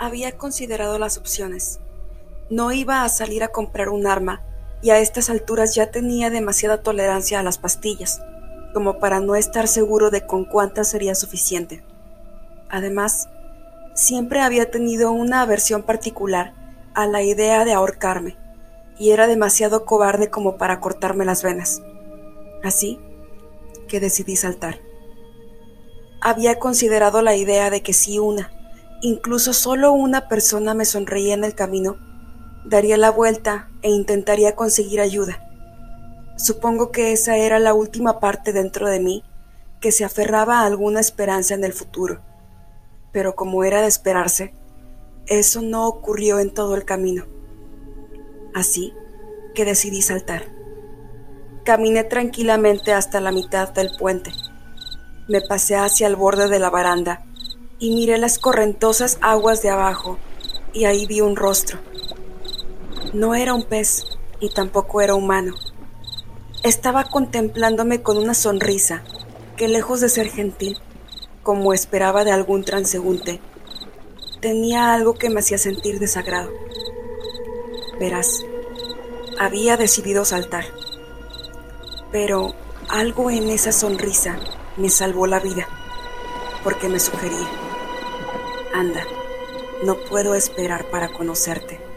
Había considerado las opciones. No iba a salir a comprar un arma y a estas alturas ya tenía demasiada tolerancia a las pastillas, como para no estar seguro de con cuántas sería suficiente. Además, siempre había tenido una aversión particular a la idea de ahorcarme, y era demasiado cobarde como para cortarme las venas. Así que decidí saltar. Había considerado la idea de que si una, incluso solo una persona me sonreía en el camino, daría la vuelta e intentaría conseguir ayuda. Supongo que esa era la última parte dentro de mí que se aferraba a alguna esperanza en el futuro. Pero como era de esperarse, eso no ocurrió en todo el camino. Así que decidí saltar. Caminé tranquilamente hasta la mitad del puente. Me pasé hacia el borde de la baranda y miré las correntosas aguas de abajo y ahí vi un rostro. No era un pez y tampoco era humano. Estaba contemplándome con una sonrisa que lejos de ser gentil, como esperaba de algún transeúnte, tenía algo que me hacía sentir desagrado. Verás, había decidido saltar, pero algo en esa sonrisa me salvó la vida, porque me sugería, anda, no puedo esperar para conocerte.